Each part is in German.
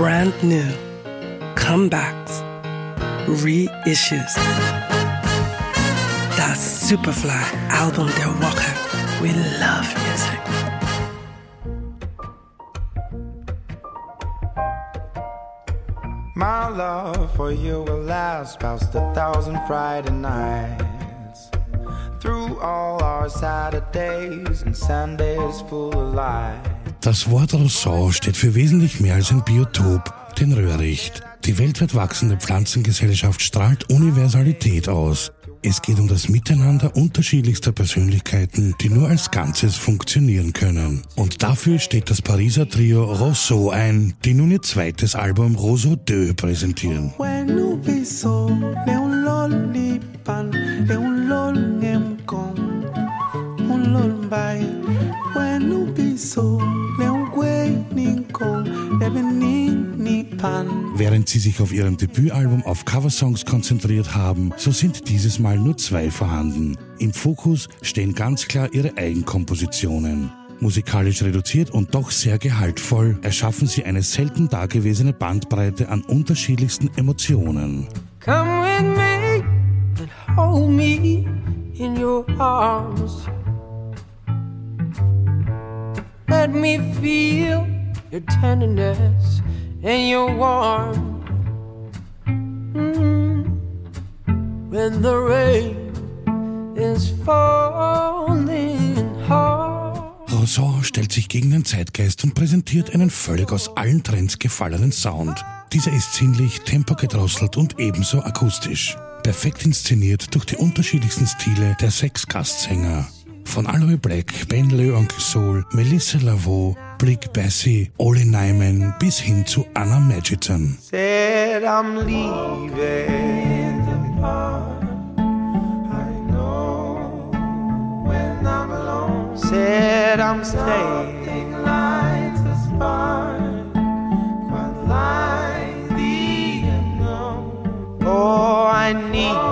brand new, comebacks, reissues. Das Superfly Album der Woche. We love music. My love for you will last past a thousand Friday nights. Through all our Saturdays and Sundays full of light. Das Wort Rousseau steht für wesentlich mehr als ein Biotop, den Röhricht. Die weltweit wachsende Pflanzengesellschaft strahlt Universalität aus. Es geht um das Miteinander unterschiedlichster Persönlichkeiten, die nur als Ganzes funktionieren können. Und dafür steht das Pariser Trio Rousseau ein, die nun ihr zweites Album Roseau 2 präsentieren. Während sie sich auf ihrem Debütalbum auf Coversongs konzentriert haben, so sind dieses Mal nur zwei vorhanden. Im Fokus stehen ganz klar ihre Eigenkompositionen. Musikalisch reduziert und doch sehr gehaltvoll erschaffen sie eine selten dagewesene Bandbreite an unterschiedlichsten Emotionen. Come with me and hold me in your arms. Let me feel your tenderness and your warmth. Mm. When the rain is falling hard. Rousseau stellt sich gegen den Zeitgeist und präsentiert einen völlig aus allen Trends gefallenen Sound. Dieser ist sinnlich, tempogedrosselt und ebenso akustisch. Perfekt inszeniert durch die unterschiedlichsten Stile der sechs Gastsänger. Von Aloe Black, Ben Le Onkel Soul, Melissa Laveau, Blick Bessie, Ollie Nyman bis hin zu Anna Magidson. Said I'm. Said I'm staying. lights a spark, quite like the unknown. Oh, I need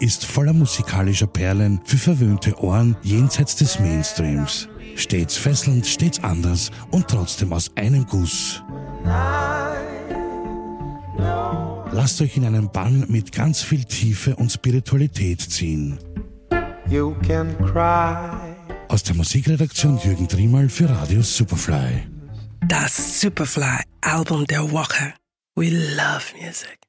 ist voller musikalischer Perlen für verwöhnte Ohren jenseits des Mainstreams. Stets fesselnd, stets anders und trotzdem aus einem Guss. Lasst euch in einen Bann mit ganz viel Tiefe und Spiritualität ziehen. You can cry. Aus der Musikredaktion Jürgen Triemal für Radio Superfly. Das Superfly Album der Woche. We love music.